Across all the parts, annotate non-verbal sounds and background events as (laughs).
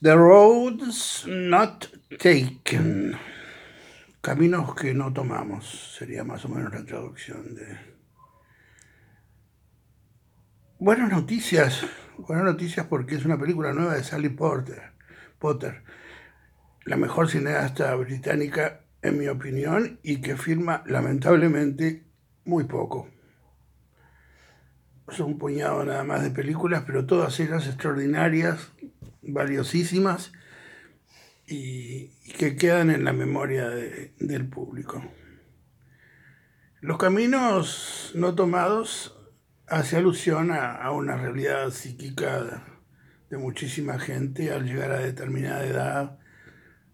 The Roads Not Taken. Caminos que no tomamos, sería más o menos la traducción de... Buenas noticias, buenas noticias porque es una película nueva de Sally Porter, Potter, la mejor cineasta británica en mi opinión y que firma lamentablemente muy poco. Son un puñado nada más de películas, pero todas ellas extraordinarias, valiosísimas y, que quedan en la memoria del público. Los caminos no tomados hace alusión a, una realidad psíquica de, muchísima gente al llegar a determinada edad,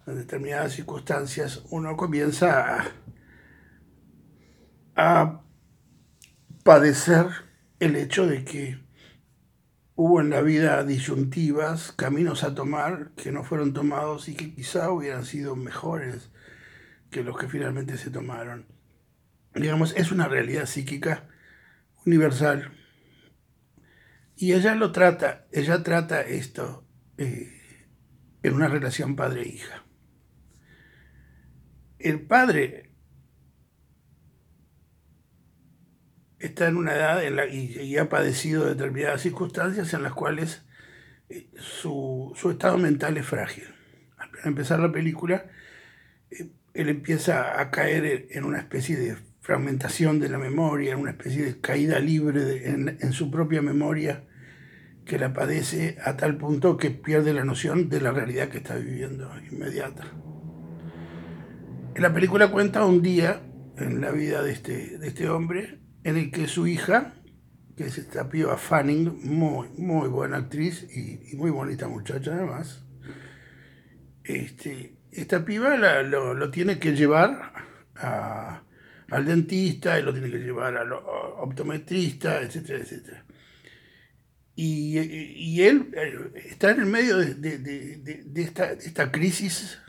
a determinadas circunstancias, uno comienza a, padecer el hecho de que hubo en la vida disyuntivas, caminos a tomar que no fueron tomados y que quizá hubieran sido mejores que los que finalmente se tomaron. Digamos, es una realidad psíquica universal. Y ella lo trata, ella trata esto eh, en una relación padre-hija. El padre está en una edad en la, y, ha padecido determinadas circunstancias en las cuales eh, su, estado mental es frágil. Al empezar la película, eh, él empieza a caer en una especie de fragmentación de la memoria, en una especie de caída libre en, en su propia memoria que la padece a tal punto que pierde la noción de la realidad que está viviendo inmediata. La película cuenta un día en la vida de este, de este hombre en el que su hija, que es esta piba Fanning, muy, muy buena actriz y, muy bonita muchacha además, este, esta piba lo, tiene que llevar al dentista, y lo tiene que llevar al optometrista, etcétera, etcétera. Y, él eh, está en el medio de, esta, esta, crisis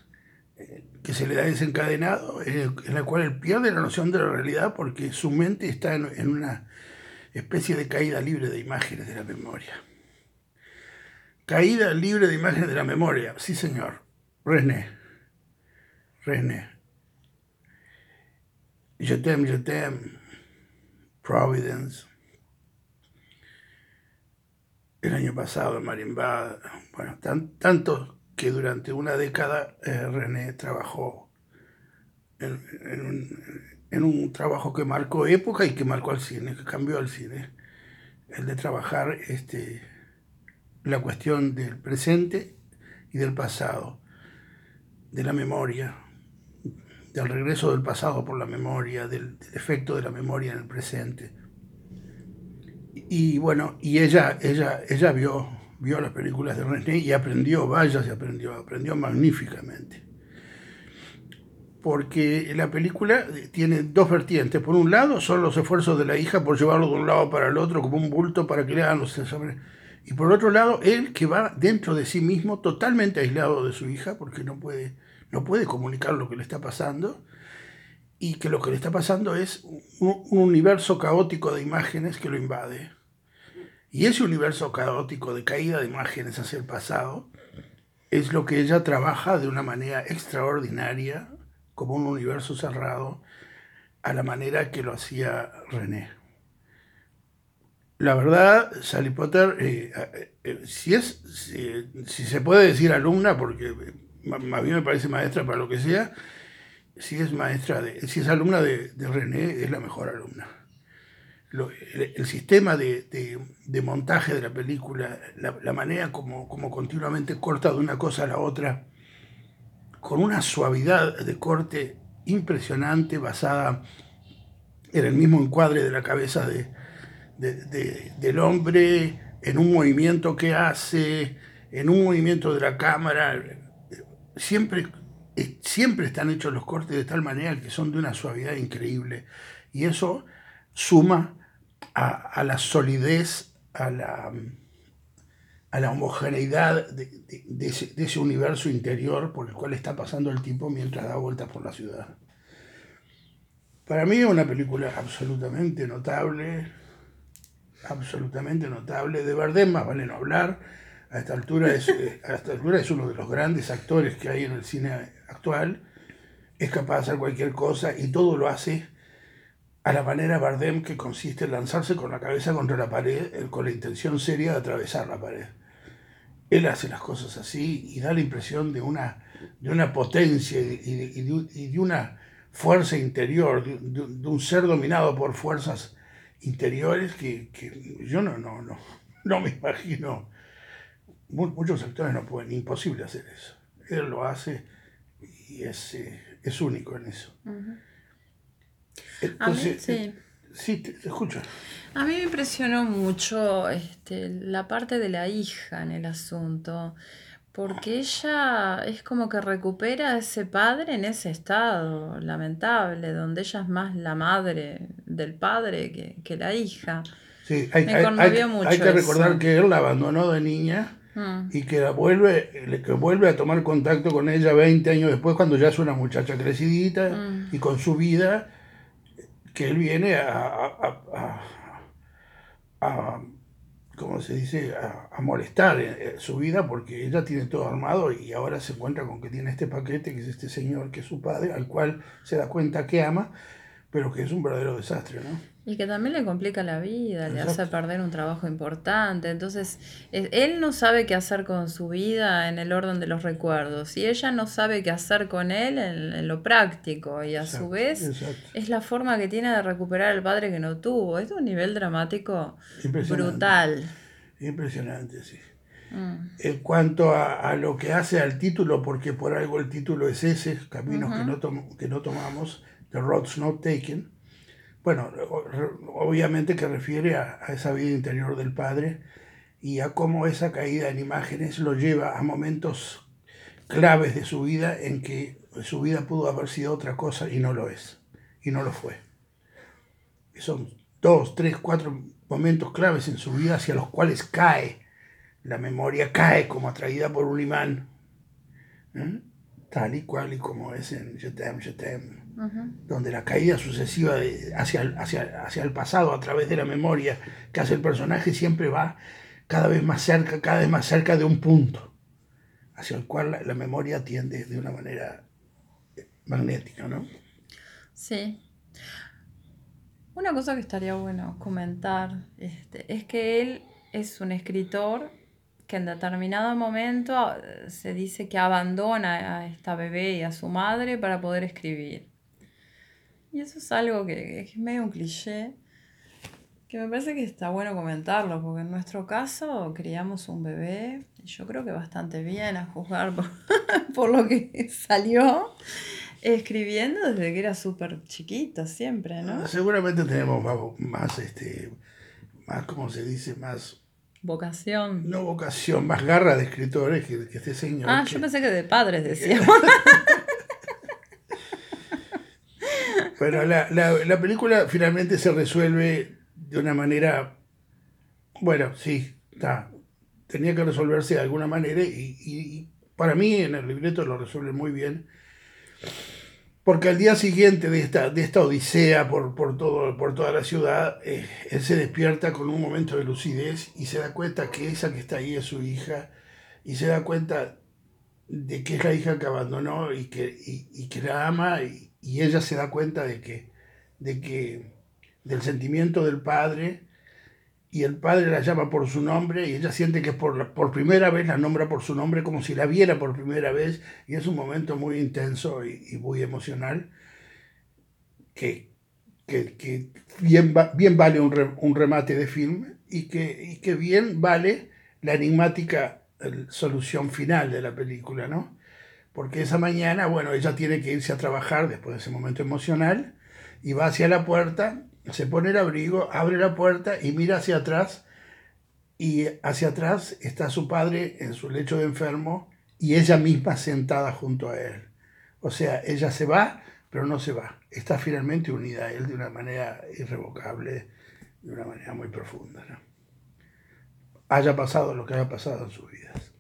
eh, que se le da desencadenado, en la cual él pierde la noción de la realidad porque su mente está en, una especie de caída libre de imágenes de la memoria. Caída libre de imágenes de la memoria, sí señor. René. René. Je t'aime, je t'aime. Providence. El año pasado, Marimbada. Bueno, tan, tanto que durante una década eh, René trabajó en, un, trabajo que marcó época y que marcó al cine, que cambió al cine. El de trabajar este, la cuestión del presente y del pasado, de la memoria, del regreso del pasado por la memoria, del, efecto de la memoria en el presente. Y, bueno, y ella, ella, ella vio vio las películas de René y aprendió, vaya se aprendió, aprendió magníficamente. Porque la película tiene dos vertientes. Por un lado son los esfuerzos de la hija por llevarlo de un lado para el otro como un bulto para que le hagan los exámenes. Y por otro lado, él que va dentro de sí mismo, totalmente aislado de su hija, porque no puede, no puede comunicar lo que le está pasando, y que lo que le está pasando es un universo caótico de imágenes que lo invade. Y ese universo caótico de caída de imágenes hacia el pasado es lo que ella trabaja de una manera extraordinaria, como un universo cerrado, a la manera que lo hacía René. La verdad, Sally Potter, eh, eh, eh, si, es, si, se puede decir alumna, porque a mí me parece maestra para lo que sea, si es maestra de, si es alumna de René, es la mejor alumna el, sistema de, montaje de la película, la, manera como, como, continuamente corta de una cosa a la otra, con una suavidad de corte impresionante basada en el mismo encuadre de la cabeza de, del hombre, en un movimiento que hace, en un movimiento de la cámara. Siempre, siempre están hechos los cortes de tal manera que son de una suavidad increíble. Y eso suma a, la solidez, a la, a la homogeneidad de, ese, universo interior por el cual está pasando el tipo mientras da vueltas por la ciudad. Para mí es una película absolutamente notable, absolutamente notable. De Bardem más vale no hablar. a esta altura es, eh, a esta altura es uno de los grandes actores que hay en el cine actual, es capaz de hacer cualquier cosa y todo lo hace a la manera Bardem que consiste en lanzarse con la cabeza contra la pared con la intención seria de atravesar la pared. Él hace las cosas así y da la impresión de una, de una potencia y de, una fuerza interior, de, un ser dominado por fuerzas interiores que, yo no, no, no, (laughs) no me imagino muchos actores no pueden, imposible hacer eso. Él lo hace y es, eh, es único en eso. Entonces, sí. Eh, sí, te, escucho. A mí me impresionó mucho este, la parte de la hija en el asunto, porque ella es como que recupera a ese padre en ese estado lamentable, donde ella es más la madre del padre que, que la hija. Sí, hay, me conmovió mucho hay que recordar que él la abandonó de niña Mm. y que, vuelve, que vuelve a tomar contacto con ella 20 años después, cuando ya es una muchacha crecidita mm. y con su vida, que él viene a, a, ¿cómo se dice?, a, molestar su vida porque ella tiene todo armado y ahora se encuentra con que tiene este paquete, que es este señor, que es su padre, al cual se da cuenta que ama, pero que es un verdadero desastre, ¿no? Y que también le complica la vida, le hace perder un trabajo importante. Entonces, él no sabe qué hacer con su vida en el orden de los recuerdos y ella no sabe qué hacer con él en, lo práctico. Y a su vez es la forma que tiene de recuperar al padre que no tuvo. Es de un nivel dramático brutal. Impresionante, sí. Mm. En cuanto a, lo que hace al título, porque por algo el título es ese, Caminos que, no que no tomamos, The Roads Not Taken bueno, obviamente que refiere a, esa vida interior del padre y a cómo esa caída en imágenes lo lleva a momentos claves de su vida en que su vida pudo haber sido otra cosa y no lo es, y no lo fue. Son dos, tres, cuatro momentos claves en su vida hacia los cuales cae, la memoria cae como atraída por un imán, ¿eh? tal y cual y como es en Jetem, Jetem donde la caída sucesiva hacia, hacia, el pasado a través de la memoria que hace el personaje siempre va cada vez más cerca, cada vez más cerca de un punto hacia el cual la, memoria tiende de una manera magnética, ¿no? Sí. Una cosa que estaría bueno comentar este, es que él es un escritor que en determinado momento eh, se dice que abandona a esta bebé y a su madre para poder escribir. Y eso es algo que, es medio un cliché, que me parece que está bueno comentarlo, porque en nuestro caso criamos un bebé, y yo creo que bastante bien a juzgar por, (laughs) lo que salió, escribiendo desde que era súper chiquito siempre, ¿no? Ah, seguramente tenemos más, este, más, ¿cómo se dice? Más... Vocación. No vocación, más garra de escritores que, este señor. Ah, yo pensé que de padres decíamos. (laughs) Pero la, la, película finalmente se resuelve de una manera, bueno, sí, está, tenía que resolverse de alguna manera y, para mí en el libreto lo resuelve muy bien. Porque al día siguiente de esta, de esta odisea por, por, todo, por toda la ciudad, eh, él se despierta con un momento de lucidez y se da cuenta que esa que está ahí es su hija y se da cuenta de que es la hija que abandonó y que, y que la ama y ella se da cuenta de que, de que del sentimiento del padre y el padre la llama por su nombre y ella siente que por, por primera vez la nombra por su nombre como si la viera por primera vez y es un momento muy intenso y, muy emocional que, que, bien, bien vale un, un, remate de film y que, y que bien vale la enigmática solución final de la película, ¿no? Porque esa mañana, bueno, ella tiene que irse a trabajar después de ese momento emocional y va hacia la puerta, se pone el abrigo, abre la puerta y mira hacia atrás y hacia atrás está su padre en su lecho de enfermo y ella misma sentada junto a él. O sea, ella se va, pero no se va. Está finalmente unida a él de una manera irrevocable, de una manera muy profunda. Haya pasado lo que haya pasado en sus vidas.